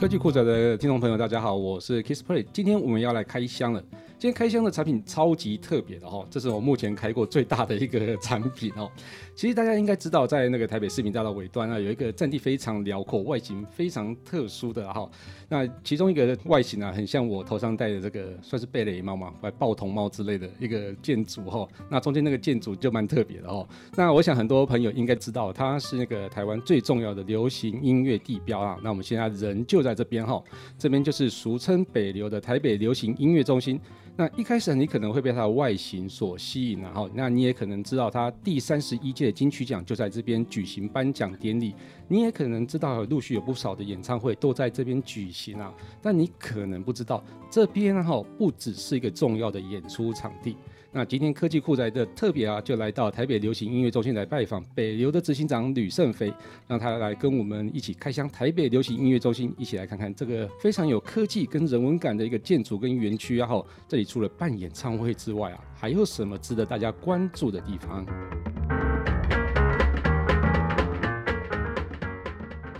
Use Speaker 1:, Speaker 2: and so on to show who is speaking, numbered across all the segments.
Speaker 1: 科技酷仔的听众朋友，大家好，我是 Kissplay，今天我们要来开箱了。今天开箱的产品超级特别的哈，这是我目前开过最大的一个产品哦。其实大家应该知道，在那个台北市民大道尾端啊，有一个占地非常辽阔、外形非常特殊的哈。那其中一个外形啊，很像我头上戴的这个，算是贝雷帽嘛，或报童帽之类的一个建筑哈。那中间那个建筑就蛮特别的哦。那我想很多朋友应该知道，它是那个台湾最重要的流行音乐地标啊。那我们现在人就在这边哈，这边就是俗称北流的台北流行音乐中心。那一开始你可能会被它的外形所吸引，然后那你也可能知道它第三十一届金曲奖就在这边举行颁奖典礼，你也可能知道陆续有不少的演唱会都在这边举行啊，但你可能不知道这边哈不只是一个重要的演出场地。那今天科技酷宅的特别啊，就来到台北流行音乐中心来拜访北流的执行长吕胜飞，让他来跟我们一起开箱台北流行音乐中心，一起来看看这个非常有科技跟人文感的一个建筑跟园区啊。后这里除了办演唱会之外啊，还有什么值得大家关注的地方？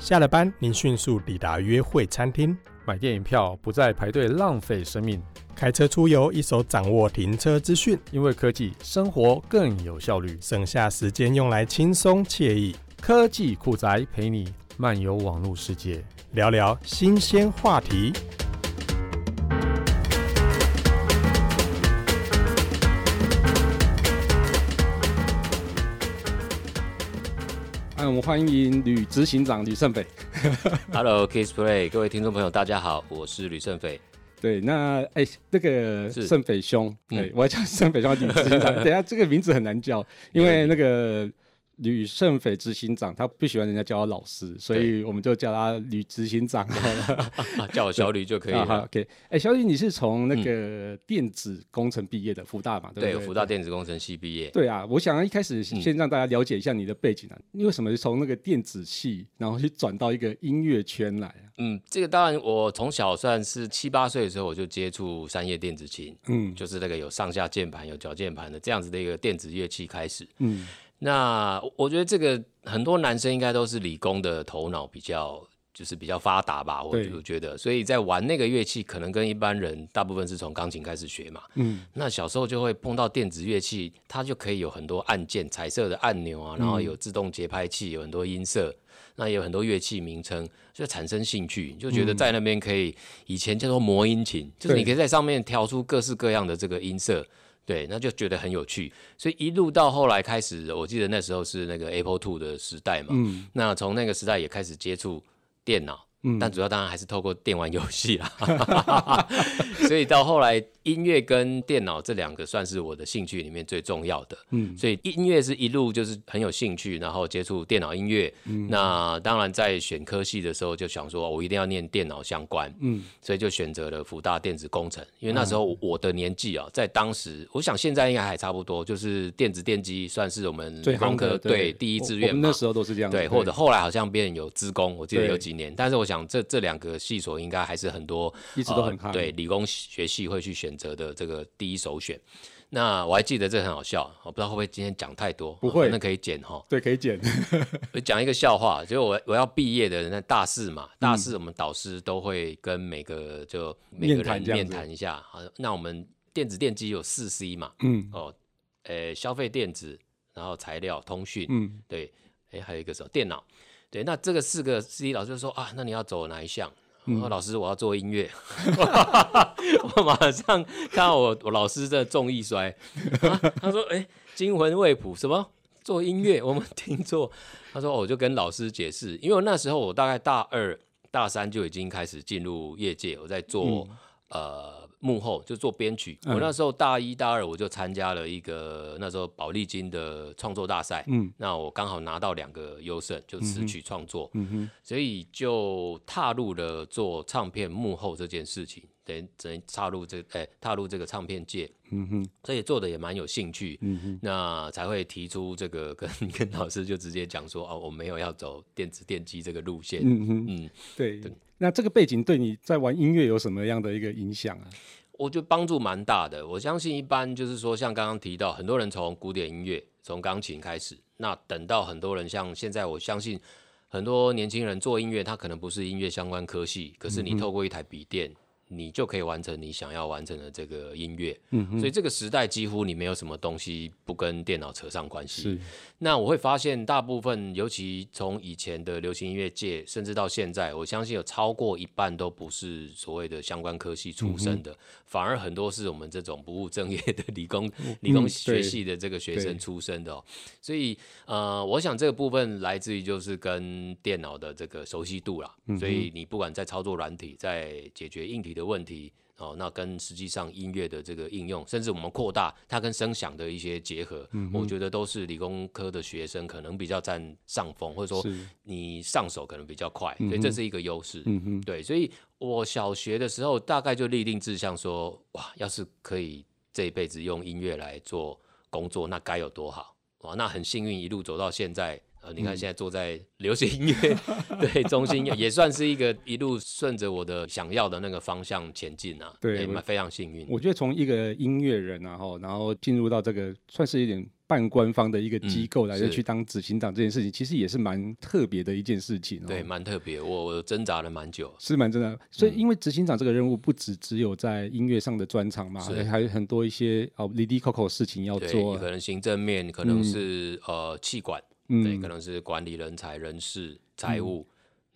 Speaker 2: 下了班，您迅速抵达约会餐厅，买电影票不再排队浪费生命。开车出游，一手掌握停车资讯，因为科技生活更有效率，省下时间用来轻松惬意。科技酷宅陪你漫游网络世界，聊聊新鲜话题。
Speaker 1: 嗯，我们欢迎吕执行长吕胜斐。
Speaker 3: Hello，Kissplay，各位听众朋友，大家好，我是吕胜斐。
Speaker 1: 对，那哎，那个圣斐兄，对、嗯、我要叫圣斐兄。等下这个名字很难叫，因为那个。吕胜斐执行长，他不喜欢人家叫他老师，所以我们就叫他吕执行长。
Speaker 3: 叫我小吕就可以了。
Speaker 1: 好，OK。哎，小吕，你是从那个电子工程毕业的，福大嘛？对不对？
Speaker 3: 对，福大电子工程系毕业。
Speaker 1: 对啊，我想一开始先让大家了解一下你的背景啊，你为什么是从那个电子系，然后去转到一个音乐圈来啊？
Speaker 3: 嗯，这个当然，我从小算是七八岁的时候我就接触三叶电子琴，嗯，就是那个有上下键盘、有脚键盘的这样子的一个电子乐器开始，嗯。那我觉得这个很多男生应该都是理工的头脑比较就是比较发达吧，我就觉得，所以在玩那个乐器，可能跟一般人大部分是从钢琴开始学嘛。嗯，那小时候就会碰到电子乐器，它就可以有很多按键、彩色的按钮啊，然后有自动节拍器，有很多音色，那也有很多乐器名称，就产生兴趣，就觉得在那边可以，以前叫做魔音琴，就是你可以在上面调出各式各样的这个音色。对，那就觉得很有趣，所以一路到后来开始，我记得那时候是那个 Apple Two 的时代嘛，嗯，那从那个时代也开始接触电脑。嗯，但主要当然还是透过电玩游戏啦，所以到后来音乐跟电脑这两个算是我的兴趣里面最重要的。嗯，所以音乐是一路就是很有兴趣，然后接触电脑音乐。嗯，那当然在选科系的时候就想说，我一定要念电脑相关。嗯，所以就选择了福大电子工程，因为那时候我的年纪啊，在当时，我想现在应该还差不多，就是电子电机算是我们理工科对第一志愿嘛。
Speaker 1: 那时候都是这样。
Speaker 3: 对，或者后来好像变有资工，我记得有几年，但是我。想这这两个系所应该还是很多
Speaker 1: 一直都很对理工学系会去选择的这个第一首选。那我还记得这很好笑，我不知道会不会今天讲太多，不会，
Speaker 3: 那可以剪哈。
Speaker 1: 对，可以剪。
Speaker 3: 我 讲一个笑话，就我我要毕业的那大四嘛，大四我们导师都会跟每个就每个人面谈一下。好，那我们电子电机有四 C 嘛，嗯哦，呃，消费电子，然后材料通讯，嗯，对，哎，还有一个什么电脑。对，那这个四个 C 老师就说啊，那你要走哪一项？我说、嗯、老师，我要做音乐。我马上看到我我老师的重易衰，啊、他说哎，惊魂未卜，什么做音乐？我们听错。他说我就跟老师解释，因为那时候我大概大二大三就已经开始进入业界，我在做、嗯、呃。幕后就做编曲，我那时候大一大二我就参加了一个那时候宝丽金的创作大赛，嗯，那我刚好拿到两个优胜，就词曲创作，嗯哼，所以就踏入了做唱片幕后这件事情，等于等于踏入这哎、欸、踏入这个唱片界，嗯哼，所以做的也蛮有兴趣，嗯哼，那才会提出这个跟 跟老师就直接讲说哦，我没有要走电子电机这个路线，嗯哼，嗯，
Speaker 1: 对。对那这个背景对你在玩音乐有什么样的一个影响啊？
Speaker 3: 我觉得帮助蛮大的。我相信一般就是说，像刚刚提到，很多人从古典音乐、从钢琴开始，那等到很多人像现在，我相信很多年轻人做音乐，他可能不是音乐相关科系，可是你透过一台笔电。你就可以完成你想要完成的这个音乐，所以这个时代几乎你没有什么东西不跟电脑扯上关系。是，那我会发现大部分，尤其从以前的流行音乐界，甚至到现在，我相信有超过一半都不是所谓的相关科系出身的，嗯、反而很多是我们这种不务正业的理工、嗯、理工学系的这个学生出身的、哦。所以，呃，我想这个部分来自于就是跟电脑的这个熟悉度啦。嗯、所以你不管在操作软体，在解决硬体。的问题哦，那跟实际上音乐的这个应用，甚至我们扩大它跟声响的一些结合，嗯、我觉得都是理工科的学生可能比较占上风，或者说你上手可能比较快，所以这是一个优势。嗯哼，对，所以我小学的时候大概就立定志向说，哇，要是可以这一辈子用音乐来做工作，那该有多好哇！那很幸运一路走到现在。呃，你看现在坐在 流行音乐、嗯、对中心，也算是一个一路顺着我的想要的那个方向前进啊。对，蛮非常幸运。
Speaker 1: 我觉得从一个音乐人然后然后进入到这个算是一点半官方的一个机构来去当执行长这件事情，嗯、其实也是蛮特别的一件事情。
Speaker 3: 对，蛮特别，我我挣扎了蛮久，
Speaker 1: 是蛮挣扎。所以因为执行长这个任务不只只有在音乐上的专长嘛，是还有很多一些哦滴滴 coco 事情要做，
Speaker 3: 可能行政面，可能是、嗯、呃气管。嗯，对，可能是管理人才、人事、财务。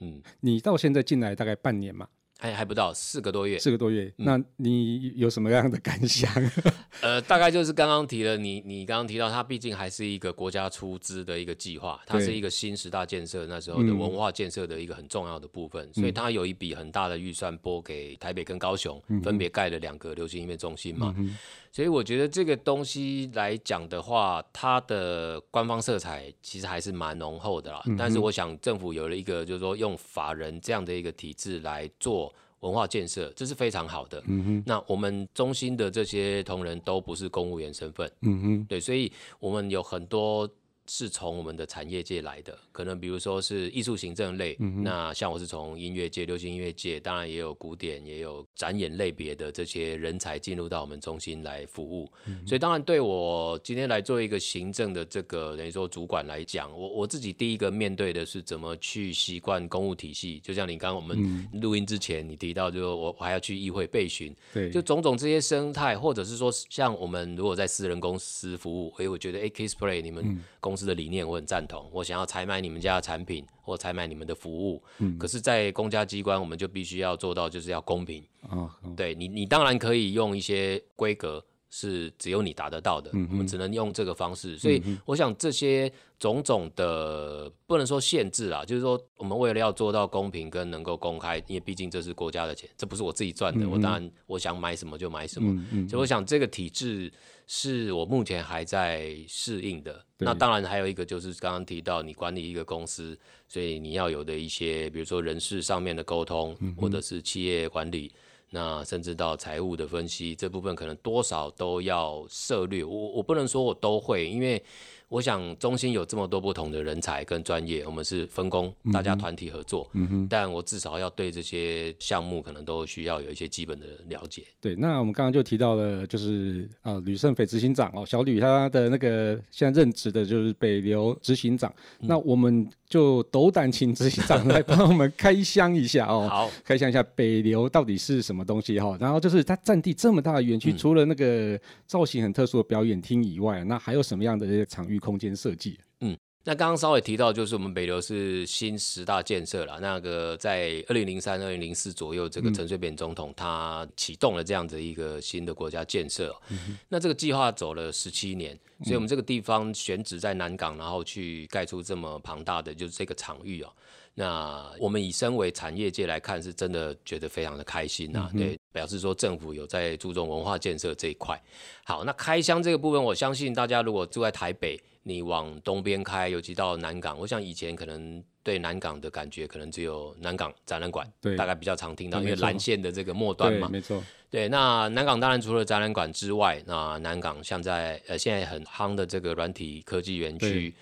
Speaker 3: 嗯，嗯，
Speaker 1: 你到现在进来大概半年嘛？
Speaker 3: 还还不到四个多月，
Speaker 1: 四个多月。嗯、那你有什么样的感想？
Speaker 3: 呃，大概就是刚刚提了，你你刚刚提到，它毕竟还是一个国家出资的一个计划，它是一个新十大建设那时候的文化建设的一个很重要的部分，嗯、所以它有一笔很大的预算拨给台北跟高雄，嗯、分别盖了两个流行音乐中心嘛。嗯所以我觉得这个东西来讲的话，它的官方色彩其实还是蛮浓厚的啦。嗯、但是我想政府有了一个，就是说用法人这样的一个体制来做文化建设，这是非常好的。嗯哼。那我们中心的这些同仁都不是公务员身份。嗯哼。对，所以我们有很多。是从我们的产业界来的，可能比如说是艺术行政类，嗯、那像我是从音乐界、流行音乐界，当然也有古典，也有展演类别的这些人才进入到我们中心来服务。嗯、所以当然对我今天来做一个行政的这个等于说主管来讲，我我自己第一个面对的是怎么去习惯公务体系。就像你刚刚我们录音之前你提到，就我我还要去议会备询，对，就种种这些生态，或者是说像我们如果在私人公司服务，哎，我觉得 Kissplay 你们公公司的理念我很赞同，我想要采买你们家的产品或采买你们的服务，嗯，可是，在公家机关，我们就必须要做到就是要公平，哦哦、对你，你当然可以用一些规格是只有你达得到的，嗯、我们只能用这个方式，所以我想这些种种的不能说限制啊，就是说我们为了要做到公平跟能够公开，因为毕竟这是国家的钱，这不是我自己赚的，嗯、我当然我想买什么就买什么，嗯、所以我想这个体制。是我目前还在适应的。那当然还有一个就是刚刚提到，你管理一个公司，所以你要有的一些，比如说人事上面的沟通，嗯、或者是企业管理，那甚至到财务的分析这部分，可能多少都要涉略。我我不能说我都会，因为。我想中心有这么多不同的人才跟专业，我们是分工，大家团体合作。嗯哼，但我至少要对这些项目可能都需要有一些基本的了解。
Speaker 1: 对，那我们刚刚就提到了，就是啊，吕胜斐执行长哦，小吕他的那个现在任职的就是北流执行长。嗯、那我们就斗胆请执行长来帮我们开箱一下哦。好，开箱一下北流到底是什么东西哈？然后就是它占地这么大的园区，嗯、除了那个造型很特殊的表演厅以外，那还有什么样的这些场域？空间设计，
Speaker 3: 嗯，那刚刚稍微提到，就是我们北流是新十大建设了。那个在二零零三、二零零四左右，这个陈水扁总统他启动了这样子一个新的国家建设。嗯、那这个计划走了十七年，所以我们这个地方选址在南港，然后去盖出这么庞大的就是这个场域哦。那我们以身为产业界来看，是真的觉得非常的开心呐、啊。嗯、对，表示说政府有在注重文化建设这一块。好，那开箱这个部分，我相信大家如果住在台北，你往东边开，尤其到南港，我想以前可能对南港的感觉，可能只有南港展览馆，对，大概比较常听到，因为蓝线的这个末端嘛，
Speaker 1: 没错。
Speaker 3: 对，那南港当然除了展览馆之外，那南港像在呃现在很夯的这个软体科技园区。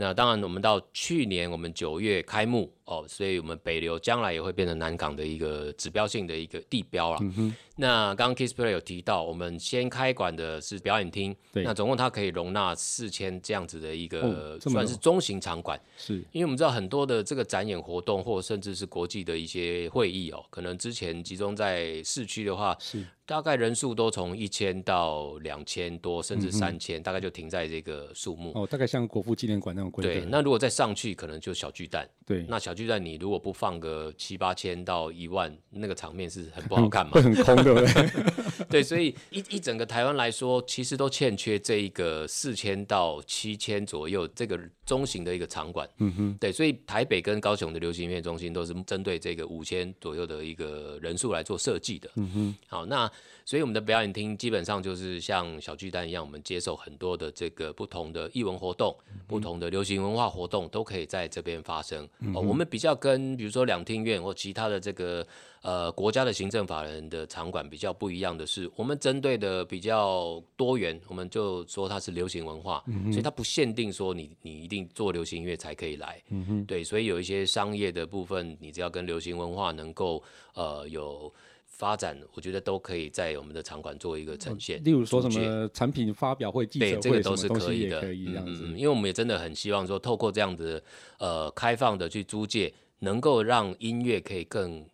Speaker 3: 那当然，我们到去年我们九月开幕哦，所以我们北流将来也会变成南港的一个指标性的一个地标了。嗯、那刚刚 Kissplay 有提到，我们先开馆的是表演厅，那总共它可以容纳四千这样子的一个、哦、算是中型场馆。是，因为我们知道很多的这个展演活动，或甚至是国际的一些会议哦，可能之前集中在市区的话，是。大概人数都从一千到两千多，甚至三千、嗯，大概就停在这个数目。
Speaker 1: 哦，大概像国父纪念馆那种规模。
Speaker 3: 对，那如果再上去，可能就小巨蛋。
Speaker 1: 对，
Speaker 3: 那小巨蛋你如果不放个七八千到一万，那个场面是很不好看嘛？
Speaker 1: 会很空，对不对？
Speaker 3: 对，所以一一整个台湾来说，其实都欠缺这一个四千到七千左右这个中型的一个场馆。嗯哼，对，所以台北跟高雄的流行音乐中心都是针对这个五千左右的一个人数来做设计的。嗯哼，好，那。所以我们的表演厅基本上就是像小巨蛋一样，我们接受很多的这个不同的艺文活动、嗯、不同的流行文化活动都可以在这边发生。嗯、哦，我们比较跟比如说两厅院或其他的这个呃国家的行政法人的场馆比较不一样的是，我们针对的比较多元，我们就说它是流行文化，嗯、所以它不限定说你你一定做流行音乐才可以来。嗯哼，对，所以有一些商业的部分，你只要跟流行文化能够呃有。发展，我觉得都可以在我们的场馆做一个呈现。
Speaker 1: 例如说什么产品发表会、记者会，
Speaker 3: 对，这个都是可以的。嗯，因为我们也真的很希望说，透过这样子呃开放的去租借，能够让音乐可以更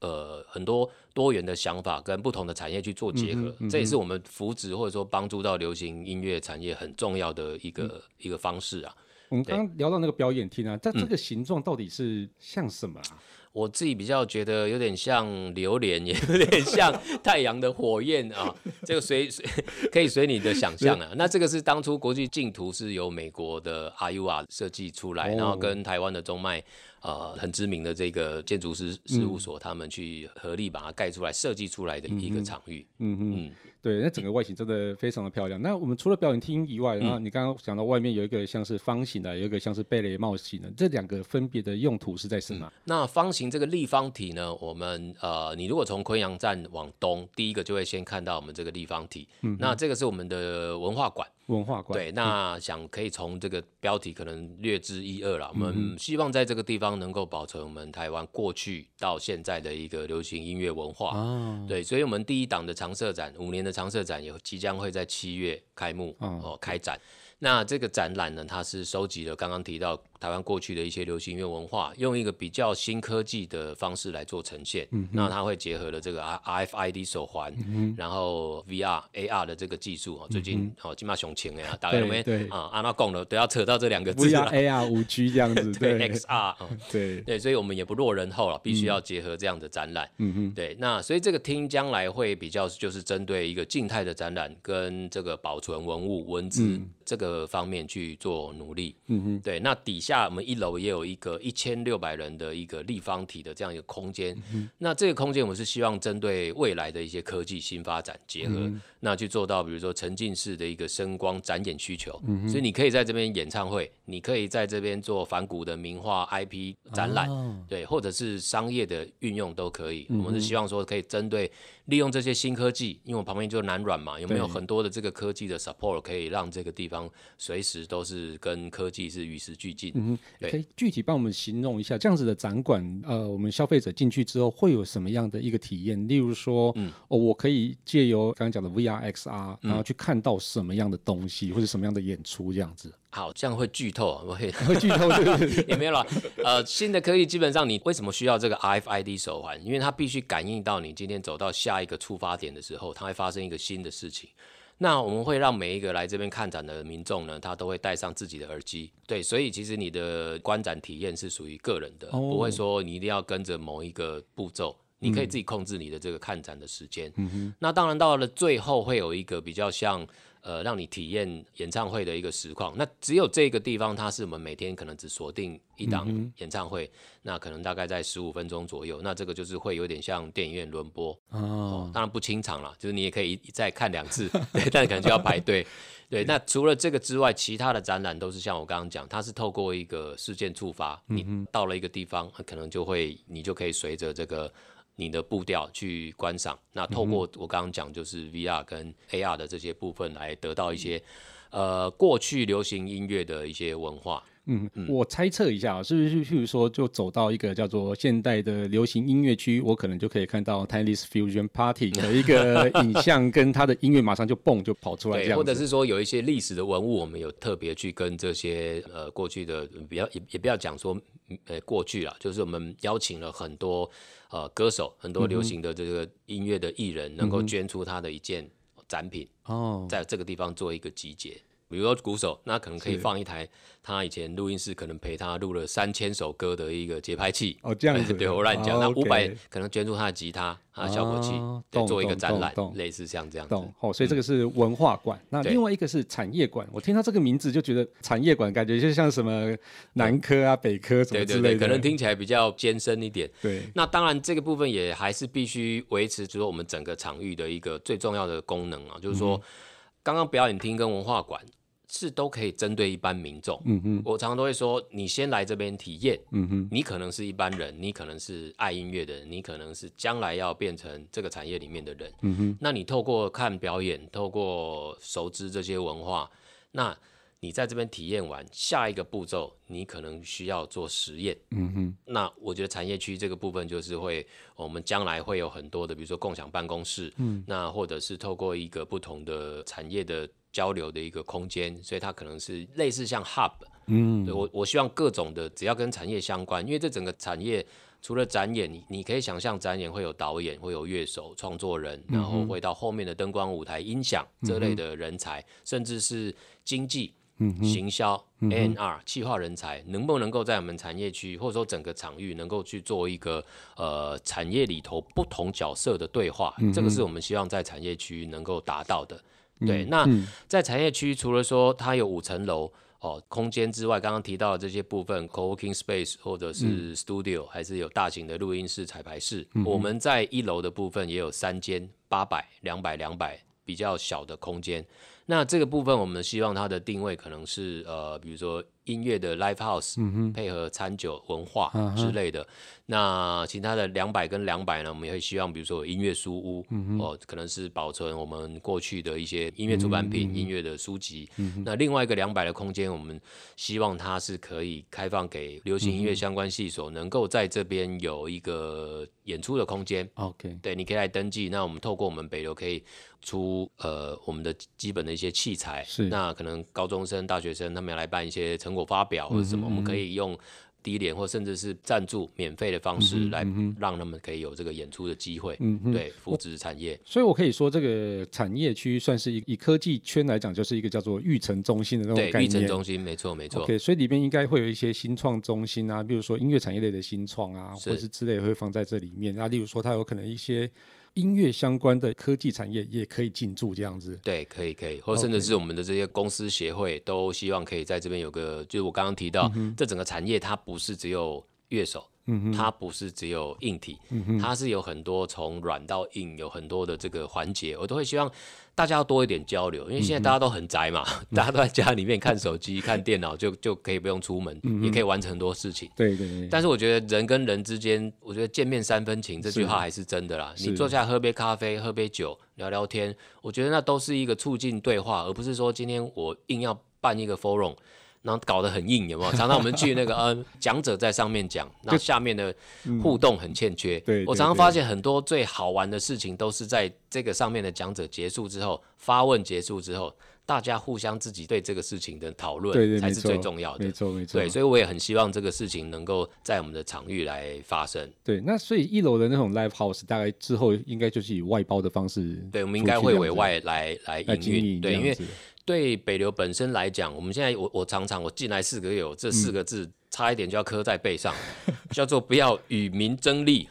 Speaker 3: 呃很多多元的想法跟不同的产业去做结合。这也是我们扶植或者说帮助到流行音乐产业很重要的一个、嗯、一个方式啊。
Speaker 1: 我们刚刚聊到那个表演厅啊，但这个形状到底是像什么啊？嗯
Speaker 3: 我自己比较觉得有点像榴莲，也有点像 太阳的火焰啊。这个随 随可以随你的想象啊。那这个是当初国际竞图是由美国的 RUR 设计出来，然后跟台湾的中脉。呃，很知名的这个建筑师事务所，他们去合力把它盖出来、设计出来的一个场域。嗯嗯，嗯，
Speaker 1: 对，那整个外形真的非常的漂亮。那我们除了表演厅以外，然后你刚刚讲到外面有一个像是方形的，有一个像是贝雷帽型的，这两个分别的用途是在什么？
Speaker 3: 那方形这个立方体呢？我们呃，你如果从昆阳站往东，第一个就会先看到我们这个立方体。嗯，那这个是我们的文化馆。
Speaker 1: 文化馆
Speaker 3: 对，那想可以从这个标题可能略知一二了。我们希望在这个地方能够保存我们台湾过去到现在的一个流行音乐文化。哦，对，所以我们第一档的常设展，五年的常设展也即将会在七月开幕哦，开展。那这个展览呢，它是收集了刚刚提到。台湾过去的一些流行音乐文化，用一个比较新科技的方式来做呈现。嗯、那它会结合了这个 RFID 手环、嗯，然后 VR、AR 的这个技术。最近哦，金马熊情呀，大概有没有啊？阿纳贡的都要扯到这两个字
Speaker 1: VR、AR、五 G 这样子，
Speaker 3: 对，XR、嗯。对 对，所以我们也不落人后了，必须要结合这样的展览。对。那所以这个厅将来会比较就是针对一个静态的展览，跟这个保存文物文字、嗯、这个方面去做努力。嗯哼，对。那底下。我们一楼也有一个一千六百人的一个立方体的这样一个空间，嗯，那这个空间我们是希望针对未来的一些科技新发展结合，嗯，那去做到比如说沉浸式的一个声光展演需求，嗯，所以你可以在这边演唱会，你可以在这边做反古的名画 IP 展览，哦，对，或者是商业的运用都可以，嗯。我们是希望说可以针对利用这些新科技，因为我旁边就是南软嘛，有没有很多的这个科技的 support 可以让这个地方随时都是跟科技是与时俱进。嗯，
Speaker 1: 可以具体帮我们形容一下这样子的展馆，呃，我们消费者进去之后会有什么样的一个体验？例如说，嗯，哦，我可以借由刚刚讲的 VR、XR，然后去看到什么样的东西，或者什么样的演出这样子。
Speaker 3: 好，这样会剧透，我会
Speaker 1: 会剧透，对对对，
Speaker 3: 也没有了。呃，新的科技基本上，你为什么需要这个 RFID 手环？因为它必须感应到你今天走到下一个出发点的时候，它会发生一个新的事情。那我们会让每一个来这边看展的民众呢，他都会带上自己的耳机，对，所以其实你的观展体验是属于个人的，不会说你一定要跟着某一个步骤，你可以自己控制你的这个看展的时间。嗯。那当然到了最后会有一个比较像。呃，让你体验演唱会的一个实况。那只有这个地方，它是我们每天可能只锁定一档演唱会，嗯，那可能大概在十五分钟左右。那这个就是会有点像电影院轮播哦，哦，当然不清场了，就是你也可以再看两次，对，但可能就要排队。对，那除了这个之外，其他的展览都是像我刚刚讲，它是透过一个事件触发，你到了一个地方，可能就会你就可以随着这个。你的步调去观赏，那透过我刚刚讲，就是 VR 跟 AR 的这些部分来得到一些，呃，过去流行音乐的一些文化。
Speaker 1: 嗯，嗯。我猜测一下，是不是譬如说，就走到一个叫做现代的流行音乐区，我可能就可以看到 Timeless Fusion Party 的一个 影像，跟他的音乐马上就蹦就跑出来这样，
Speaker 3: 或者是说有一些历史的文物，我们有特别去跟这些呃过去的，比较也也不要讲说呃过去了，就是我们邀请了很多呃歌手，很多流行的这个音乐的艺人，能够捐出他的一件展品哦，在这个地方做一个集结。比如说鼓手，那可能可以放一台他以前录音室可能陪他录了三千首歌的一个节拍器
Speaker 1: 哦，这样子
Speaker 3: 对我乱讲。那五百可能捐助他的吉他啊效果器，做一个展览，类似像这样子。
Speaker 1: 哦，所以这个是文化馆。那另外一个是产业馆。我听到这个名字就觉得产业馆感觉就像什么南科啊、北科什么之类的，
Speaker 3: 可能听起来比较艰深一点。
Speaker 1: 对。
Speaker 3: 那当然这个部分也还是必须维持，就是我们整个场域的一个最重要的功能啊，就是说刚刚表演厅跟文化馆。是都可以针对一般民众。嗯哼，我常常都会说，你先来这边体验。嗯哼，你可能是一般人，你可能是爱音乐的人，你可能是将来要变成这个产业里面的人。嗯哼，那你透过看表演，透过熟知这些文化，那你在这边体验完，下一个步骤你可能需要做实验。嗯哼，那我觉得产业区这个部分就是会，我们将来会有很多的，比如说共享办公室。嗯，那或者是透过一个不同的产业的。交流的一个空间，所以它可能是类似像 hub，嗯，我我希望各种的只要跟产业相关，因为这整个产业除了展演，你你可以想象展演会有导演，会有乐手、创作人，然后会到后面的灯光、舞台、音响这类的人才，嗯、甚至是经济、嗯、行销、NR、企划人才，能不能够在我们产业区或者说整个场域能够去做一个呃产业里头不同角色的对话，嗯、这个是我们希望在产业区能够达到的。对，那在产业区，除了说它有五层楼哦空间之外，刚刚提到的这些部分，co-working space 或者是 studio，还是有大型的录音室、彩排室。我们在一楼的部分也有三间八百、两百、两百比较小的空间。那这个部分，我们希望它的定位可能是呃，比如说。音乐的 live house，配合餐酒文化之类的。那其他的两百跟两百呢，我们也会希望，比如说音乐书屋，哦，可能是保存我们过去的一些音乐出版品、音乐的书籍。那另外一个两百的空间，我们希望它是可以开放给流行音乐相关系所，能够在这边有一个演出的空间。OK，对，你可以来登记。那我们透过我们北流可以出呃我们的基本的一些器材。是。那可能高中生、大学生他们要来办一些成。我发表或者什么，我们可以用低廉或甚至是赞助免费的方式来让他们可以有这个演出的机会，嗯，对，扶植产业。
Speaker 1: 所以，我可以说这个产业区算是以以科技圈来讲，就是一个叫做育成中心的那种概念。
Speaker 3: 育成中心，没错，没错。
Speaker 1: OK，所以里面应该会有一些新创中心啊，比如说音乐产业类的新创啊，或者是之类会放在这里面。那例如说，它有可能一些。音乐相关的科技产业也可以进驻这样子，
Speaker 3: 对，可以可以，或甚至是我们的这些公司协会都希望可以在这边有个，就是我刚刚提到，嗯、这整个产业它不是只有乐手。嗯，它不是只有硬体，嗯、它是有很多从软到硬，有很多的这个环节，我都会希望大家要多一点交流，因为现在大家都很宅嘛，嗯、大家都在家里面看手机、看电脑，就就可以不用出门，嗯、也可以完成很多事情。对对对。但是我觉得人跟人之间，我觉得见面三分情这句话还是真的啦。你坐下来喝杯咖啡、喝杯酒、聊聊天，我觉得那都是一个促进对话，而不是说今天我硬要办一个 forum。然后搞得很硬，有没有？常常我们去那个嗯讲者在上面讲，那下面的互动很欠缺。对，我常常发现很多最好玩的事情都是在这个上面的讲者结束之后，发问结束之后，大家互相自己对这个事情的讨论才是最重要的。没错，没错。对，所以我也很希望这个事情能够在我们的场域来发生。
Speaker 1: 对，那所以一楼的那种 live house 大概之后应该就是以外包的方式，
Speaker 3: 对，我们应该会委外来来营运。对，因为。对北流本身来讲，我们现在我我常常我进来四个月，我这四个字差一点就要磕在背上，嗯、叫做不要与民争利，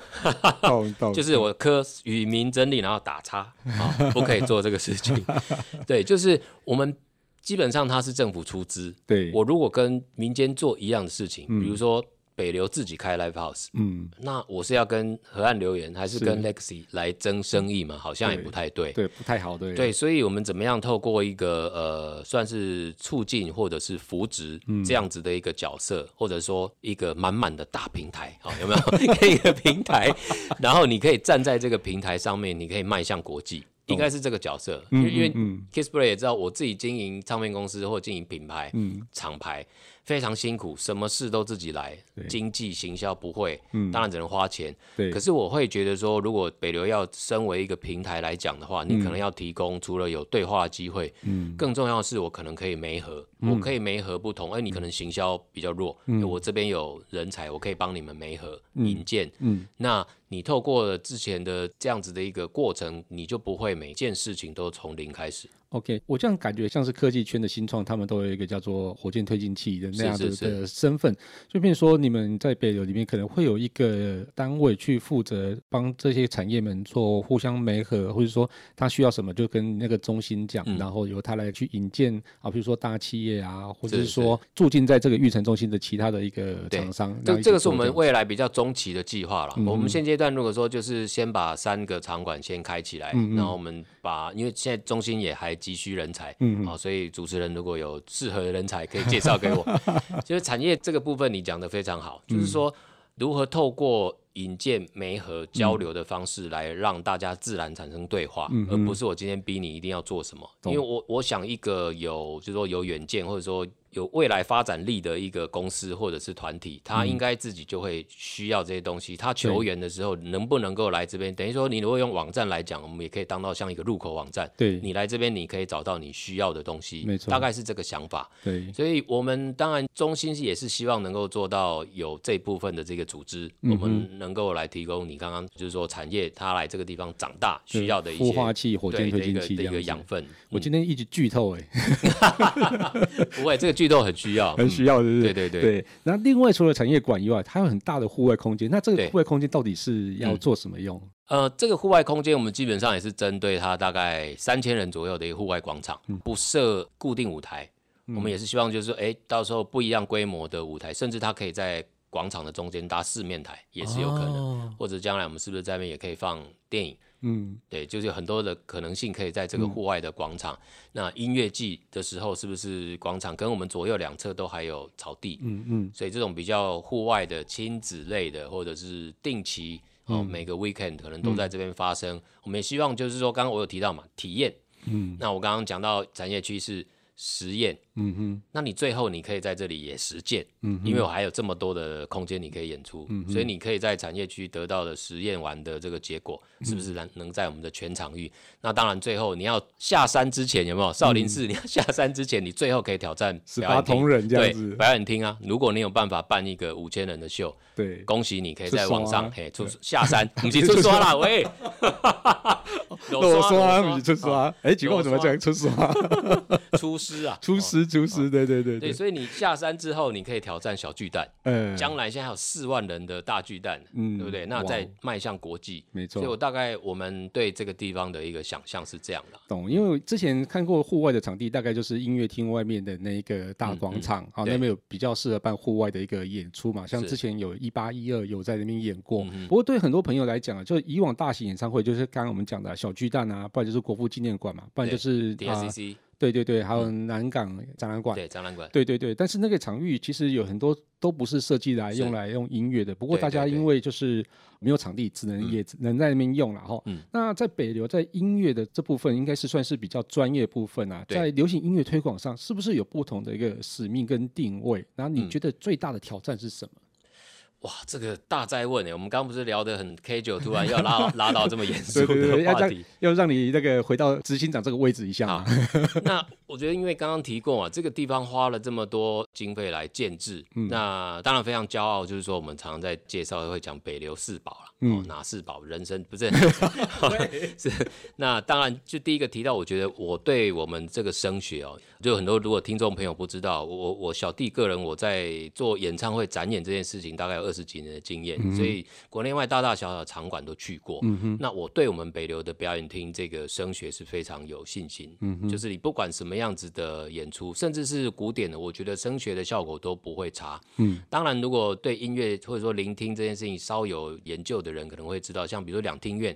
Speaker 3: 就是我磕与民争利，然后打叉啊，不可以做这个事情。对，就是我们基本上它是政府出资，对，我如果跟民间做一样的事情，嗯、比如说。北流自己开 live house，嗯，那我是要跟河岸留言，还是跟 Legacy 来争生意嘛？好像也不太对，
Speaker 1: 对，不太好，对，
Speaker 3: 对，所以我们怎么样透过一个呃，算是促进或者是扶植这样子的一个角色，嗯、或者说一个满满的大平台，好，有没有？一个平台？然后你可以站在这个平台上面，你可以迈向国际。应该是这个角色，因为因为 Kiss Play 也知道，我自己经营唱片公司或经营品牌、厂牌，非常辛苦，什么事都自己来，经济行销不会，嗯，当然只能花钱。
Speaker 1: 对，
Speaker 3: 可是我会觉得说，如果北流要身为一个平台来讲的话，你可能要提供除了有对话的机会，嗯，更重要的是我可能可以媒合，我可以媒合不同，哎，你可能行销比较弱，我这边有人才，我可以帮你们媒合引荐，嗯，那。你透过之前的这样子的一个过程，你就不会每件事情都从零开始。
Speaker 1: OK，我这样感觉像是科技圈的新创，他们都有一个叫做火箭推进器的那样的的身份。就比如说，你们在北流里面可能会有一个单位去负责帮这些产业们做互相媒合，或者说他需要什么就跟那个中心讲，嗯、然后由他来去引荐啊，比如说大企业啊，或者是说住进在这个育成中心的其他的一个厂商。
Speaker 3: 这这个是我们未来比较中期的计划了。嗯、我们现阶段如果说就是先把三个场馆先开起来，然后我们把因为现在中心也还急需人才，嗯，好，所以主持人如果有适合的人才，可以介绍给我。其 实产业这个部分你讲的非常好，就是说如何透过引荐、媒合、交流的方式来让大家自然产生对话，而不是我今天逼你一定要做什么。因为我我想一个有就是说有远见或者说。有未来发展力的一个公司或者是团体，他应该自己就会需要这些东西。他求援的时候，能不能够来这边？等于说，你如果用网站来讲，我们也可以当到像一个入口网站。
Speaker 1: 对，
Speaker 3: 你来这边，你可以找到你需要的东西。
Speaker 1: 没错，
Speaker 3: 大概是这个想法。
Speaker 1: 对，
Speaker 3: 所以我们当然中心也是希望能够做到有这部分的这个组织，我们能够来提供你刚刚就是说产业它来这个地方长大需要的一些
Speaker 1: 孵化器、火箭推进器的
Speaker 3: 一个养分。
Speaker 1: 我今天一直剧透哎，
Speaker 3: 不会这个剧。都很需要，
Speaker 1: 很需要，是不是？
Speaker 3: 对对对对。
Speaker 1: 那另外除了产业馆以外，它有很大的户外空间。那这个户外空间到底是要做什么用？
Speaker 3: 呃，这个户外空间我们基本上也是针对它大概三千人左右的一个户外广场，不设固定舞台。我们也是希望就是说，哎，到时候不一样规模的舞台，甚至它可以在广场的中间搭四面台，也是有可能。或者将来我们是不是在那边也可以放电影？嗯，对，就是有很多的可能性可以在这个户外的广场。嗯、那音乐季的时候，是不是广场跟我们左右两侧都还有草地？嗯嗯，嗯所以这种比较户外的亲子类的，或者是定期哦，嗯、每个 weekend 可能都在这边发生。嗯、我们也希望就是说，刚刚我有提到嘛，体验。嗯，那我刚刚讲到产业趋势。实验，嗯哼，那你最后你可以在这里也实践，嗯，因为我还有这么多的空间你可以演出，嗯，所以你可以在产业区得到的实验完的这个结果，嗯、是不是能能在我们的全场域？那当然，最后你要下山之前有没有少林寺？嗯、你要下山之前，你最后可以挑战
Speaker 1: 十八铜人这样子，
Speaker 3: 对，表演厅啊。如果你有办法办一个五千人的秀，
Speaker 1: 对，
Speaker 3: 恭喜你可以在网上嘿出下山，不是出刷啦，喂。
Speaker 1: 有刷，不是出刷。哎，奇怪，我怎么讲出刷？
Speaker 3: 出师啊，
Speaker 1: 厨师，厨师，对对对
Speaker 3: 对。所以你下山之后，你可以挑战小巨蛋。嗯，将来现在还有四万人的大巨蛋，嗯，对不对？那再迈向国际，
Speaker 1: 没错。
Speaker 3: 所以我大概我们对这个地方的一个想象是这样的。
Speaker 1: 懂，因为之前看过户外的场地，大概就是音乐厅外面的那一个大广场，好，那边有比较适合办户外的一个演出嘛。像之前有一八一二有在那边演过。不过对很多朋友来讲啊，就以往大型演唱会，就是刚刚我们讲的小巨蛋啊，不然就是国父纪念馆嘛，不然就是
Speaker 3: DSCC。
Speaker 1: 对对对，还有南港展览馆。
Speaker 3: 对展览馆。
Speaker 1: 对对对，但是那个场域其实有很多都不是设计来用来用音乐的。不过大家因为就是没有场地，只能也只能在那边用了哈。嗯。那在北流，在音乐的这部分，应该是算是比较专业部分啊。在流行音乐推广上，是不是有不同的一个使命跟定位？然后你觉得最大的挑战是什么？
Speaker 3: 哇，这个大灾问哎！我们刚刚不是聊得很 K 九，突然要拉 拉到这么严肃的话题，
Speaker 1: 要让你那个回到执行长这个位置一下啊。
Speaker 3: 那我觉得，因为刚刚提过啊，这个地方花了这么多经费来建制，嗯、那当然非常骄傲。就是说，我们常常在介绍会讲北流四宝了，嗯、哦，哪四宝？人生不是？对是。那当然，就第一个提到，我觉得我对我们这个声学哦，就很多如果听众朋友不知道，我我小弟个人我在做演唱会展演这件事情，大概有二十几年的经验，嗯、所以国内外大大小小的场馆都去过。嗯、哼那我对我们北流的表演厅这个声学是非常有信心。嗯、哼就是你不管什么样子的演出，甚至是古典的，我觉得声学的效果都不会差。嗯，当然，如果对音乐或者说聆听这件事情稍有研究的人，可能会知道，像比如说两厅院。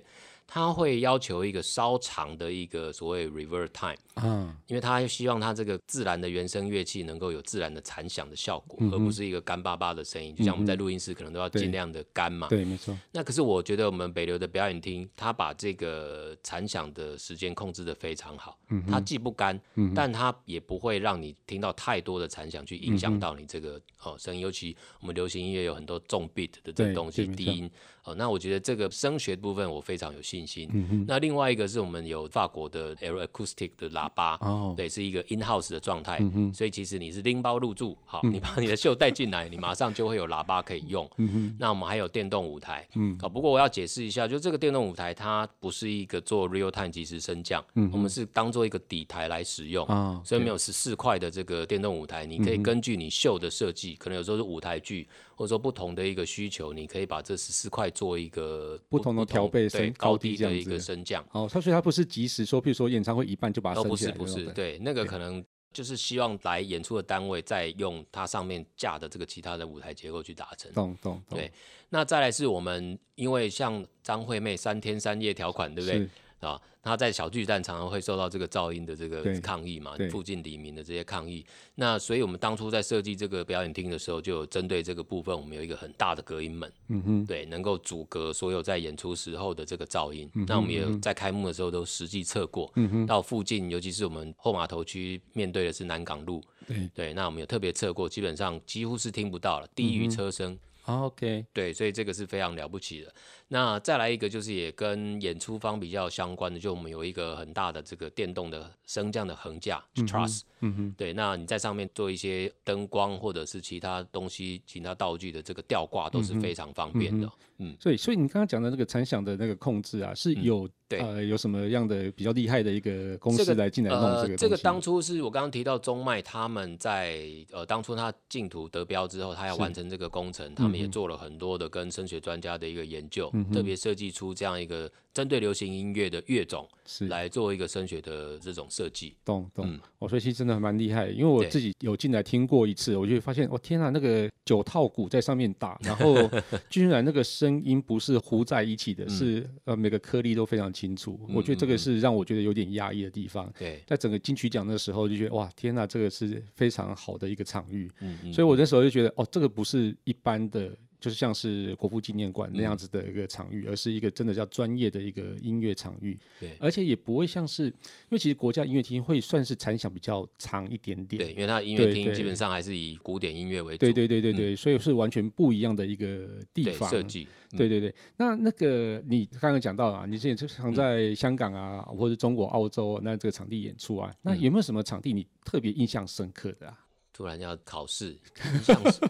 Speaker 3: 他会要求一个稍长的一个所谓 reverb time，嗯，因为他希望他这个自然的原声乐器能够有自然的残响的效果，嗯、而不是一个干巴巴的声音。就像我们在录音室可能都要尽量的干嘛，
Speaker 1: 对，对，没错。
Speaker 3: 那可是我觉得我们北流的表演厅，他把这个残响的时间控制的非常好，嗯，它既不干，嗯，但它也不会让你听到太多的残响去影响到你这个哦声音，尤其我们流行音乐有很多重 beat 的这个东西，低音。那我觉得这个声学部分我非常有信心。嗯、那另外一个是我们有法国的 Air Acoustic 的喇叭，哦，对，是一个 In House 的状态，嗯。所以其实你是拎包入住，好，嗯，你把你的秀带进来，你马上就会有喇叭可以用。嗯、那我们还有电动舞台。嗯，不过我要解释一下，就这个电动舞台它不是一个做 Real Time 即时升降，嗯，我们是当做一个底台来使用。哦，所以没有十四块的这个电动舞台，你可以根据你秀的设计，可能有时候是舞台剧。或者说不同的一个需求，你可以把这十四块做一个
Speaker 1: 不同的调配升高低
Speaker 3: 的一个升降。
Speaker 1: 哦，它所以它不是及时说，比如说演唱会一半就把它升起来。
Speaker 3: 不是不是，对，那个可能就是希望来演出的单位再用它上面架的这个其他的舞台结构去达成。
Speaker 1: 懂懂。
Speaker 3: 对，那再来是我们因为像张惠妹三天三夜条款，对不对？啊，他在小巨蛋常常会受到这个噪音的这个抗议嘛，附近黎明的这些抗议。那所以我们当初在设计这个表演厅的时候，就有针对这个部分，我们有一个很大的隔音门，嗯哼，对，能够阻隔所有在演出时候的这个噪音。嗯、那我们也在开幕的时候都实际测过，嗯哼，到附近，尤其是我们后码头区面对的是南港路，对对，那我们有特别测过，基本上几乎是听不到了，低于车声。
Speaker 1: 嗯、OK，
Speaker 3: 对，所以这个是非常了不起的。那再来一个，就是也跟演出方比较相关的，就我们有一个很大的这个电动的升降的横架 truss，嗯哼，对，那你在上面做一些灯光或者是其他东西、其他道具的这个吊挂都是非常方便的，嗯，嗯，
Speaker 1: 所以所以你刚刚讲的那个残响的那个控制啊，是有、嗯、对。呃有什么样的比较厉害的一个公司来进来弄这个、
Speaker 3: 这个呃？这个当初是我刚刚提到中迈他们在呃当初他净土得标之后，他要完成这个工程，他们也做了很多的跟声学专家的一个研究。嗯特别设计出这样一个针对流行音乐的乐种，是来做一个声学的这种设计。
Speaker 1: 懂懂，我、嗯、所以其实真的蛮厉害，因为我自己有进来听过一次，我就发现，我、哦、天啊，那个九套鼓在上面打，然后 居然那个声音不是糊在一起的，嗯、是呃每个颗粒都非常清楚、嗯。我觉得这个是让我觉得有点压抑的地方。对，在整个金曲奖的时候就觉得，哇，天啊，这个是非常好的一个场域。嗯嗯，所以我那时候就觉得，哦，这个不是一般的。就是像是国父纪念馆那样子的一个场域，嗯，而是一个真的叫专业的一个音乐场域。对，而且也不会像是，因为其实国家音乐厅会算是残响比较长一点点。
Speaker 3: 对，因为它音乐厅基本上还是以古典音乐为主。
Speaker 1: 对对对对对，嗯，所以是完全不一样的一个地方设计。对对对，那那个你刚刚讲到啊，你之前就常在香港啊，嗯，或者中国、澳洲那这个场地演出啊，那有没有什么场地你特别印象深刻的啊？
Speaker 3: 突然要考试，印象深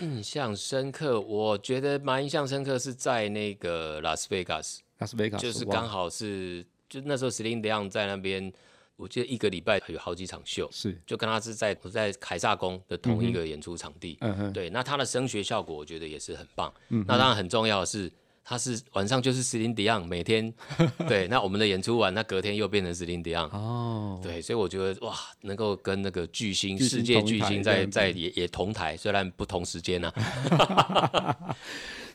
Speaker 3: 印象深刻，我觉得蛮印象深刻是在那个拉斯维加斯，
Speaker 1: 拉斯维加斯
Speaker 3: 就是刚好是就那时候 Celine Dion 在那边，我记得一个礼拜有好几场秀，是就跟他是在我在凯撒宫的同一个演出场地，嗯哼，对，那他的声学效果我觉得也是很棒，嗯，那当然很重要的是。他是晚上就是 Celine Dion，每天 对，那我们的演出完，那隔天又变成 Celine Dion 哦，对，所以我觉得哇，能够跟那个巨星、世界巨星在在也也同台，虽然不同时间呢、啊。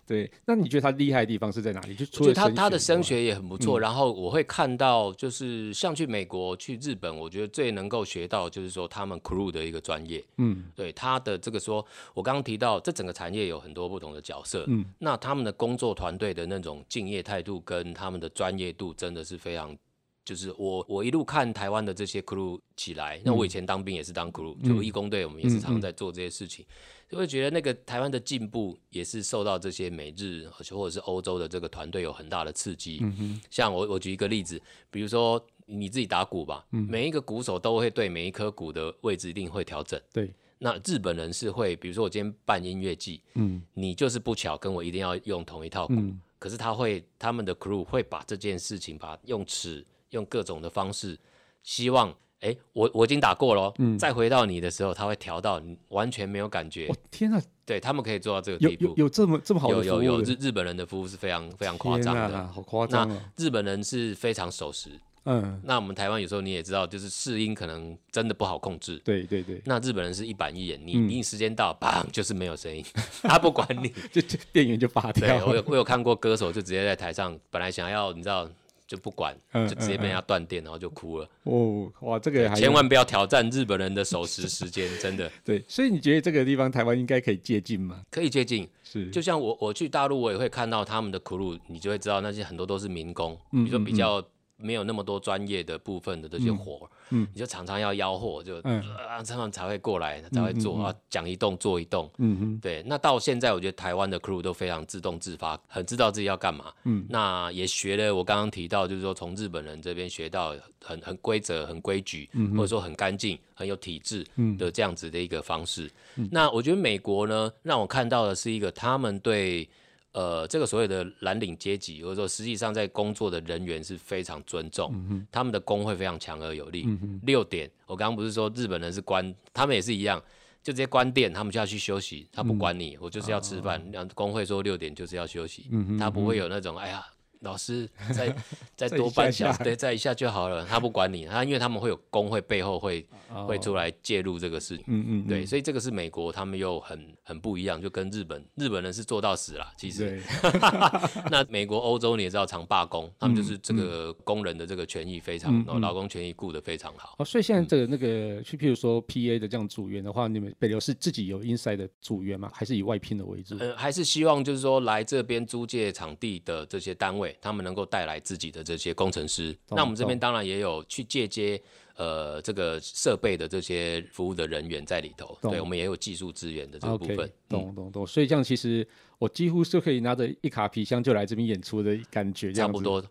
Speaker 1: 对，那你觉得他厉害的地方是在哪里？就除
Speaker 3: 了他他的声学也很不错，嗯，然后我会看到，就是像去美国、去日本，我觉得最能够学到就是说他们 crew 的一个专业。嗯，对他的这个说，我刚刚提到这整个产业有很多不同的角色，嗯，那他们的工作团队的那种敬业态度跟他们的专业度真的是非常。就是我，我一路看台湾的这些 crew 起来，那我以前当兵也是当 crew，、嗯、就义工队，我们也是常常在做这些事情，就、嗯、会觉得那个台湾的进步也是受到这些美日或者是欧洲的这个团队有很大的刺激。嗯、像我我举一个例子，比如说你自己打鼓吧，嗯、每一个鼓手都会对每一颗鼓的位置一定会调整。对，那日本人是会，比如说我今天办音乐季，嗯，你就是不巧跟我一定要用同一套鼓，嗯、可是他会他们的 crew 会把这件事情把用尺。用各种的方式，希望哎、欸，我我已经打过了、嗯，再回到你的时候，他会调到你完全没有感觉。
Speaker 1: 天啊，
Speaker 3: 对他们可以做到这个地步，
Speaker 1: 有有，有这么这么好的服务？
Speaker 3: 有有有日日本人的服务是非常非常夸张的，
Speaker 1: 好夸张、哦、
Speaker 3: 那日本人是非常守时，嗯，那我们台湾有时候你也知道，就是试音可能真的不好控制。
Speaker 1: 对对对。那
Speaker 3: 日本人是一板一眼，你你时间到，砰，就是没有声音，他不管你，
Speaker 1: 就就电源就拔掉。
Speaker 3: 对，我有我有看过歌手就直接在台上，本来想要你知道。就不管，就直接被人家断电，然后就哭了。
Speaker 1: 哦，哇，这个
Speaker 3: 千万不要挑战日本人的守时时间，真的。
Speaker 1: 对，所以你觉得这个地方台湾应该可以接近吗？
Speaker 3: 可以接近，是。就像我我去大陆，我也会看到他们的 crew，你就会知道那些很多都是民工，比如说比较。没有那么多专业的部分的这些活，嗯，你就常常要吆喝，就啊，他们才会过来，才会做啊，讲一动做一动，嗯嗯，对。那到现在，我觉得台湾的 crew 都非常自动自发，很知道自己要干嘛，嗯，那也学了我刚刚提到，就是说从日本人这边学到很很规则、很规矩，或者说很干净、很有体制的这样子的一个方式。那我觉得美国呢，让我看到的是一个他们对。呃，这个所谓的蓝领阶级，或者说实际上在工作的人员是非常尊重，嗯、他们的工会非常强而有力。嗯、六点，我刚刚不是说日本人是关，他们也是一样，就直接关店，他们就要去休息，他不管你，嗯、我就是要吃饭。然后工会说六点就是要休息，嗯、他不会有那种，哎呀。老师再再 多半小时，对，再一下就好了。他不管你，他因为他们会有工会背后会、oh. 会出来介入这个事情，嗯嗯，对，所以这个是美国，他们又很很不一样，就跟日本日本人是做到死啦。其实，对 那美国、欧洲你也知道常罢工，他们就是这个工人的这个权益非常，嗯、劳工权益顾得非常好。
Speaker 1: 哦，所以现在这个那个，去譬如说 PA 的这样组员的话，你们北流是自己有 inside 的组员吗？还是以外聘的为主？
Speaker 3: 呃，还是希望就是说来这边租借场地的这些单位。他们能够带来自己的这些工程师，那我们这边当然也有去借接呃这个设备的这些服务的人员在里头，对，我们也有技术资源的这个部分。Okay,
Speaker 1: 懂懂懂，所以这样其实我几乎是可以拿着一卡皮箱就来这边演出的感觉，
Speaker 3: 差不多。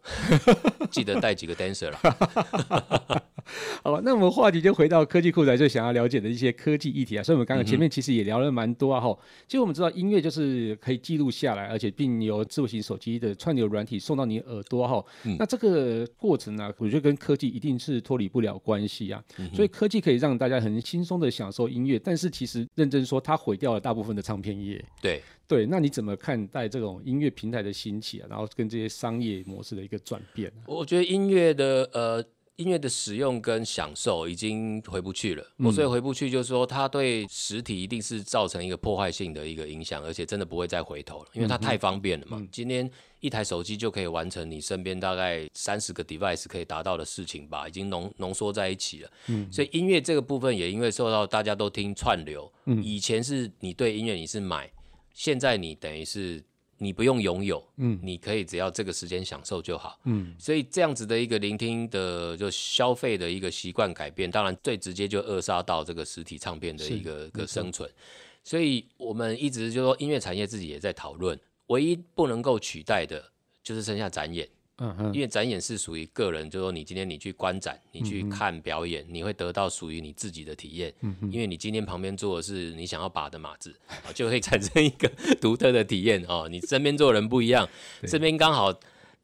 Speaker 3: 记得带几个 dancer 了。
Speaker 1: 好吧，那我们话题就回到科技酷宅最想要了解的一些科技议题啊。所以，我们刚刚前面其实也聊了蛮多啊。哈、嗯，其实我们知道音乐就是可以记录下来，而且并由智慧型手机的串流软体送到你耳朵哈。嗯、那这个过程呢、啊，我觉得跟科技一定是脱离不了关系啊。嗯、所以，科技可以让大家很轻松的享受音乐，但是其实认真说，它毁掉了大部分的唱片业。
Speaker 3: 对
Speaker 1: 对，那你怎么看待这种音乐平台的兴起啊？然后跟这些商业模式的一个转变、啊？
Speaker 3: 我觉得音乐的呃。音乐的使用跟享受已经回不去了，我、嗯、所以回不去就是说，它对实体一定是造成一个破坏性的一个影响，而且真的不会再回头了，因为它太方便了嘛。今天一台手机就可以完成你身边大概三十个 device 可以达到的事情吧，已经浓浓缩在一起了。嗯，所以音乐这个部分也因为受到大家都听串流，嗯、以前是你对音乐你是买，现在你等于是。你不用拥有，嗯，你可以只要这个时间享受就好，嗯，所以这样子的一个聆听的就消费的一个习惯改变，当然最直接就扼杀到这个实体唱片的一个个生存，所以我们一直就说音乐产业自己也在讨论，唯一不能够取代的就是剩下展演。嗯嗯，因为展演是属于个人，就是说你今天你去观展，你去看表演，你会得到属于你自己的体验。嗯哼，因为你今天旁边坐的是你想要把的马子，就会产生一个 独特的体验哦。你身边坐人不一样，身边刚好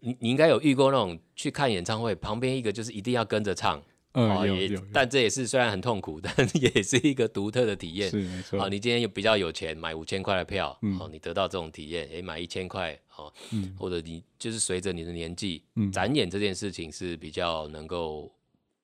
Speaker 3: 你你应该有遇过那种去看演唱会，旁边一个就是一定要跟着唱。哦，也，但这也是虽然很痛苦，但也是一个独特的体验。是没错。好，你今天又比较有钱，买五千块的票，嗯，好，你得到这种体验。诶，买一千块，好，嗯，或者你就是随着你的年纪，嗯，展演这件事情是比较能够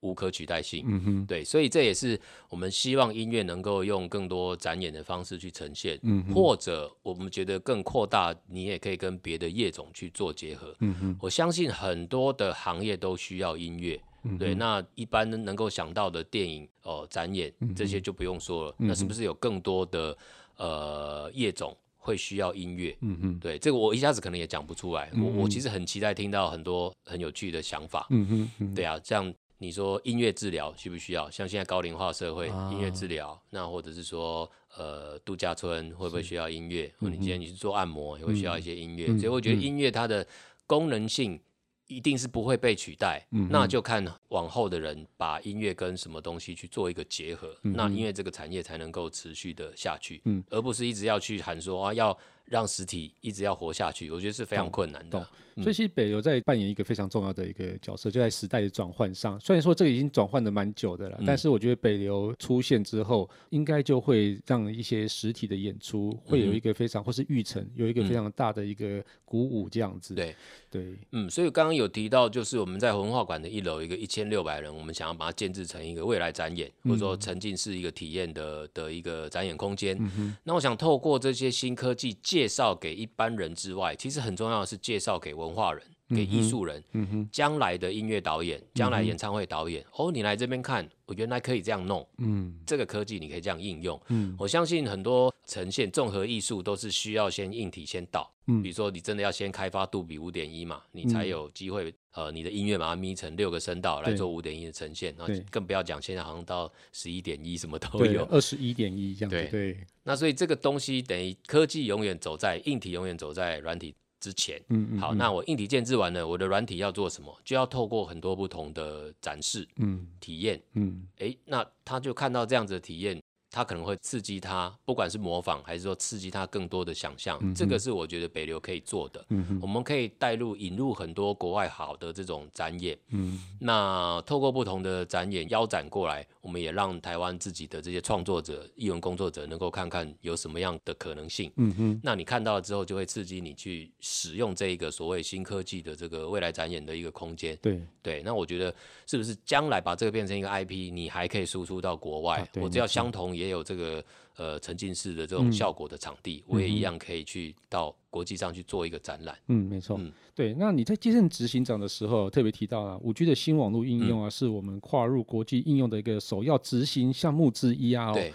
Speaker 3: 无可取代性。嗯哼，对，所以这也是我们希望音乐能够用更多展演的方式去呈现，嗯，或者我们觉得更扩大，你也可以跟别的业种去做结合。嗯哼，我相信很多的行业都需要音乐。对，那一般能够想到的电影哦、呃、展演这些就不用说了。嗯、那是不是有更多的呃业种会需要音乐？嗯嗯，对，这个我一下子可能也讲不出来。嗯、我我其实很期待听到很多很有趣的想法。对啊，这样你说音乐治疗需不需要？像现在高龄化社会，啊、音乐治疗，那或者是说呃度假村会不会需要音乐？或者你今天你去做按摩也会需要一些音乐？嗯、所以我觉得音乐它的功能性。一定是不会被取代，嗯、那就看往后的人把音乐跟什么东西去做一个结合，嗯、那音乐这个产业才能够持续的下去，嗯、而不是一直要去喊说啊要让实体一直要活下去，我觉得是非常困难的。
Speaker 1: 嗯、所以其实北流在扮演一个非常重要的一个角色，就在时代的转换上。虽然说这个已经转换的蛮久的了，嗯、但是我觉得北流出现之后，应该就会让一些实体的演出会有一个非常，嗯、或是育成有一个非常大的一个鼓舞这样子。
Speaker 3: 对
Speaker 1: 对，
Speaker 3: 嗯，所以刚刚有提到，就是我们在文化馆的一楼一个一千六百人，我们想要把它建制成一个未来展演，或者说沉浸式一个体验的的一个展演空间。嗯、那我想透过这些新科技介绍给一般人之外，其实很重要的是介绍给文化人。给艺术人，嗯哼，将来的音乐导演，将来演唱会导演，哦，你来这边看，我原来可以这样弄，嗯，这个科技你可以这样应用，嗯，我相信很多呈现综合艺术都是需要先硬体先到，嗯，比如说你真的要先开发杜比五点一嘛，你才有机会，呃，你的音乐把它眯成六个声道来做五点一的呈现，然后更不要讲现在好像到十一点一什么都有，
Speaker 1: 二十一点一这样子，对，
Speaker 3: 那所以这个东西等于科技永远走在硬体，永远走在软体。之前，嗯，嗯，好，那我硬体建制完了，我的软体要做什么？就要透过很多不同的展示，嗯，体验，嗯，哎、欸，那他就看到这样子的体验。它可能会刺激他，不管是模仿还是说刺激他更多的想象，嗯、这个是我觉得北流可以做的。我们可以带入引入很多国外好的这种展演。嗯，那透过不同的展演腰斩过来，我们也让台湾自己的这些创作者、艺文工作者能够看看有什么样的可能性。嗯哼，那你看到了之后，就会刺激你去使用这一个所谓新科技的这个未来展演的一个空间。对对，那我觉得是不是将来把这个变成一个 IP，你还可以输出到国外？啊、我只要相同。也有这个呃沉浸式的这种效果的场地，嗯、我也一样可以去到国际上去做一个展览。
Speaker 1: 嗯，没错。嗯，对。那你在接任执行长的时候，特别提到啊，五 G 的新网络应用啊，嗯、是我们跨入国际应用的一个首要执行项目之一啊。对。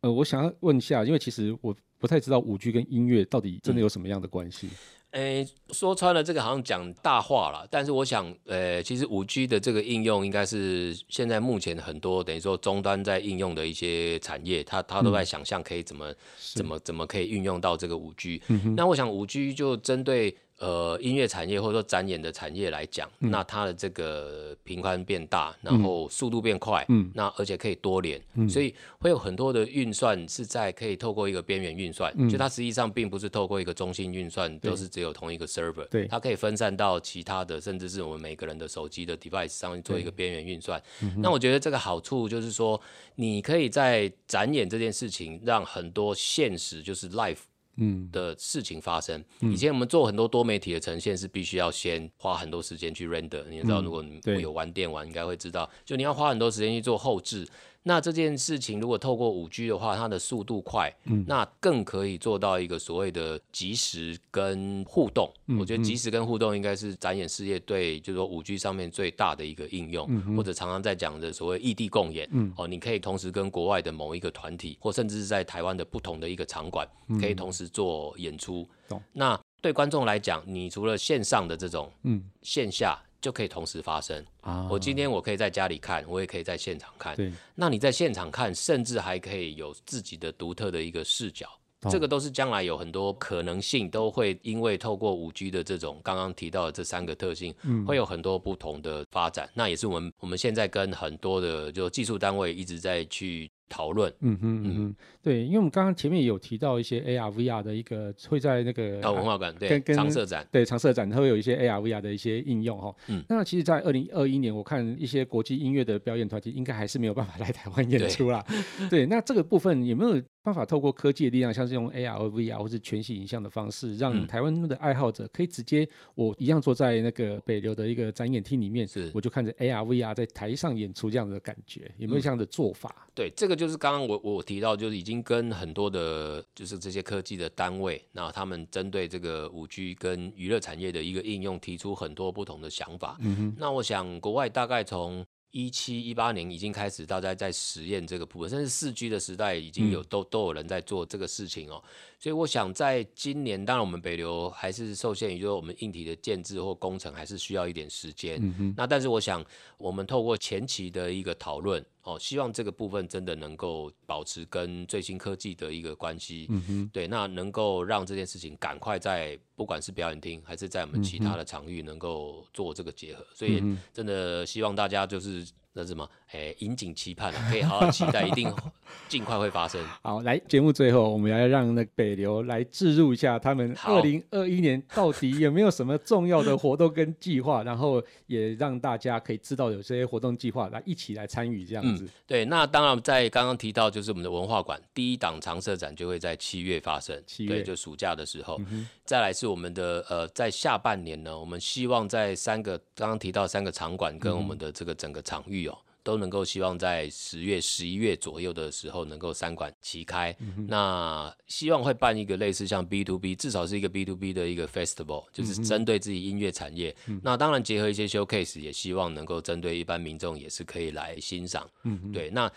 Speaker 1: 呃，我想要问一下，因为其实我不太知道五 G 跟音乐到底真的有什么样的关系。嗯
Speaker 3: 诶、欸，说穿了，这个好像讲大话了。但是我想，呃、欸，其实五 G 的这个应用，应该是现在目前很多等于说终端在应用的一些产业，它它都在想象可以怎么、嗯、怎么怎么可以运用到这个五 G。嗯、那我想五 G 就针对。呃，音乐产业或者说展演的产业来讲，嗯、那它的这个频宽变大，然后速度变快，嗯，那而且可以多连，嗯、所以会有很多的运算是在可以透过一个边缘运算，嗯、就它实际上并不是透过一个中心运算，嗯、都是只有同一个 server，对，它可以分散到其他的，甚至是我们每个人的手机的 device 上面做一个边缘运算。嗯、那我觉得这个好处就是说，你可以在展演这件事情，让很多现实就是 live。嗯。的事情发生，以前我们做很多多媒体的呈现是必须要先花很多时间去 render，你知道，如果你有玩电玩，应该会知道，就你要花很多时间去做后制。那这件事情如果透过五 G 的话，它的速度快，嗯，那更可以做到一个所谓的即时跟互动。嗯、我觉得即时跟互动应该是展演事业对，就是说五 G 上面最大的一个应用，嗯、或者常常在讲的所谓异地共演，嗯，哦，你可以同时跟国外的某一个团体，或甚至是在台湾的不同的一个场馆，可以同时做演出。嗯、那对观众来讲，你除了线上的这种，嗯，线下。就可以同时发生。啊、我今天我可以在家里看，我也可以在现场看。对，那你在现场看，甚至还可以有自己的独特的一个视角。哦、这个都是将来有很多可能性，都会因为透过五 G 的这种刚刚提到的这三个特性，嗯、会有很多不同的发展。那也是我们我们现在跟很多的就技术单位一直在去。讨论，嗯哼嗯哼，对，因为我们刚刚前面也有提到一些 AR VR 的一个会在那个文化馆对常设展，
Speaker 1: 对常设展，它会有一些 AR VR 的一些应用哈。嗯，那其实，在二零二一年，我看一些国际音乐的表演团体应该还是没有办法来台湾演出啦。对，对，那这个部分有没有办法透过科技的力量，像是用 AR VR 或是全息影像的方式，让台湾的爱好者可以直接我一样坐在那个北流的一个展演厅里面，是我就看着 AR VR 在台上演出这样的感觉，有没有这样的做法？嗯、对，这个。就是刚刚我我提到，就是已经跟很多的，就是这些科技的单位，那他们针对这个五 G 跟娱乐产业的一个应用，提出很多不同的想法。嗯哼，那我想国外大概从一七一八年已经开始，大家在实验这个部分，甚至四 G 的时代已经有都都有人在做这个事情哦。所以我想在今年，当然我们北流还是受限于，就是我们硬体的建制或工程还是需要一点时间。嗯，那但是我想，我们透过前期的一个讨论。哦，希望这个部分真的能够保持跟最新科技的一个关系，对，那能够让这件事情赶快在不管是表演厅还是在我们其他的场域能够做这个结合，所以真的希望大家就是
Speaker 3: 那什么？哎，引颈期盼了，可以好好期待，一定 尽快会发生。
Speaker 1: 好，来节目最后，我们要让那北流来置入一下他们二零二一年到底有没有什么重要的活动跟计划，然后也让大家可以知道有这些活动计划，来一起来参与这样子。嗯、
Speaker 3: 对，那当然在刚刚提到，就是我们的文化馆第一档常设展就会在七月发生，七月对，就暑假的时候。嗯、再来是我们的呃，在下半年呢，我们希望在三个刚刚提到三个场馆跟我们的这个整个场域哦。都能够希望在十月、十一月左右的时候能够三馆齐开。嗯、那希望会办一个类似像 B to B，至少是一个 B to B 的一个 festival，就是针对自己音乐产业。嗯、那当然结合一些 showcase，也希望能够针对一般民众也是可以来欣赏。嗯，对，那。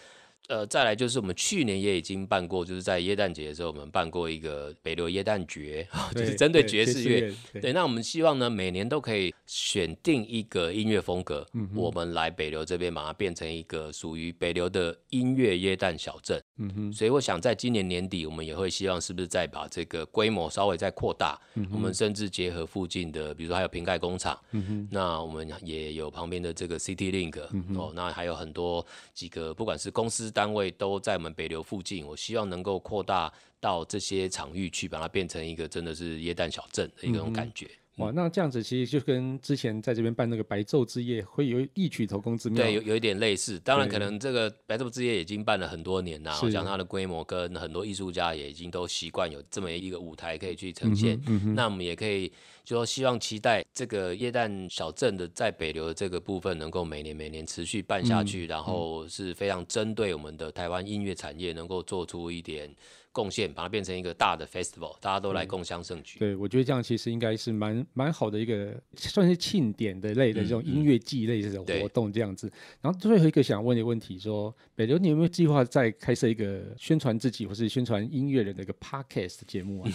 Speaker 3: 呃，再来就是我们去年也已经办过，就是在耶诞节的时候，我们办过一个北流耶诞爵，就是针对爵士乐。对，那我们希望呢，每年都可以选定一个音乐风格，嗯、我们来北流这边把它变成一个属于北流的音乐耶诞小镇。嗯哼，所以我想在今年年底，我们也会希望是不是再把这个规模稍微再扩大，我们甚至结合附近的，比如说还有瓶盖工厂，嗯哼，那我们也有旁边的这个 City Link，嗯哼，哦，那还有很多几个不管是公司单位都在我们北流附近，我希望能够扩大到这些场域去，把它变成一个真的是耶诞小镇的一种感觉。嗯
Speaker 1: 哇，那这样子其实就跟之前在这边办那个白昼之夜会有异曲同工之妙。
Speaker 3: 对，有有一点类似。当然，可能这个白昼之夜已经办了很多年了，我想它的规模跟很多艺术家也已经都习惯有这么一个舞台可以去呈现。嗯嗯、那我们也可以就说希望期待这个耶诞小镇的在北流的这个部分能够每年每年持续办下去，嗯、然后是非常针对我们的台湾音乐产业能够做出一点。贡献把它变成一个大的 festival，大家都来共襄盛举。
Speaker 1: 对，我觉得这样其实应该是蛮蛮好的一个算是庆典的类的这种音乐季类的这种活动这样子。嗯嗯、然后最后一个想问的问题说，北流你有没有计划再开设一个宣传自己或是宣传音乐人的一个 podcast 节目啊？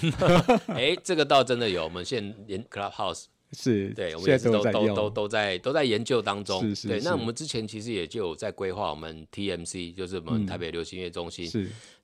Speaker 3: 哎、欸，这个倒真的有，我们现在连 Clubhouse。
Speaker 1: 是
Speaker 3: 对，我们也是都都都都在都在研究当中。是是是对，那我们之前其实也就有在规划我们 TMC，就是我们台北流行音乐中心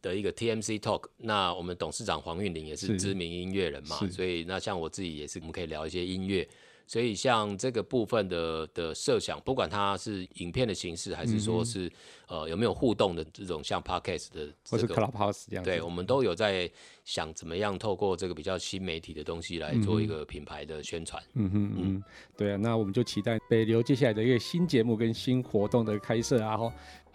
Speaker 3: 的一个 TMC Talk。那我们董事长黄韵玲也是知名音乐人嘛，所以那像我自己也是，我们可以聊一些音乐。所以像这个部分的的设想，不管它是影片的形式，还是说是、嗯、呃有没有互动的这种像 Podcast 的、这个，或是
Speaker 1: Clubhouse 这样，
Speaker 3: 对，我们都有在想怎么样透过这个比较新媒体的东西来做一个品牌的宣传。嗯哼嗯，
Speaker 1: 对啊，那我们就期待北流接下来的一个新节目跟新活动的开设啊！哈。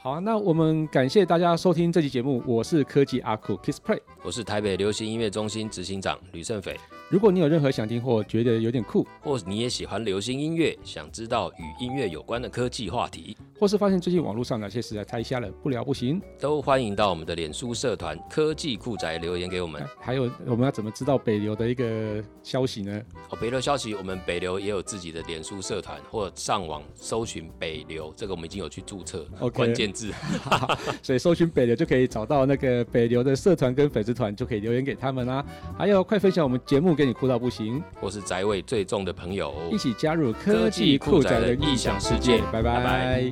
Speaker 1: 好啊，那我们感谢大家收听这期节目。我是科技阿酷 Kiss Play，
Speaker 3: 我是台北流行音乐中心执行长吕胜斐。
Speaker 1: 如果你有任何想听或觉得有点酷，
Speaker 3: 或你也喜欢流行音乐，想知道与音乐有关的科技话题，
Speaker 1: 或是发现最近网络上哪些实在太瞎了，不聊不行，
Speaker 3: 都欢迎到我们的脸书社团科技酷宅留言给我们。
Speaker 1: 还有，我们要怎么知道北流的一个消息呢？
Speaker 3: 哦，北流消息，我们北流也有自己的脸书社团，或上网搜寻北流，这个我们已经有去注册，Okay. 关键字。
Speaker 1: 所以搜寻北流就可以找到那个北流的社团跟粉丝团，就可以留言给他们啦、啊。还有，快分享我们节目给你酷到不行，
Speaker 3: 或是宅味最重的朋友，
Speaker 1: 一起加入科技酷宅的异想世界。拜拜。拜拜。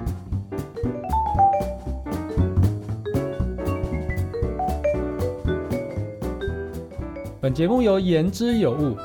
Speaker 1: 本节目由言之有物、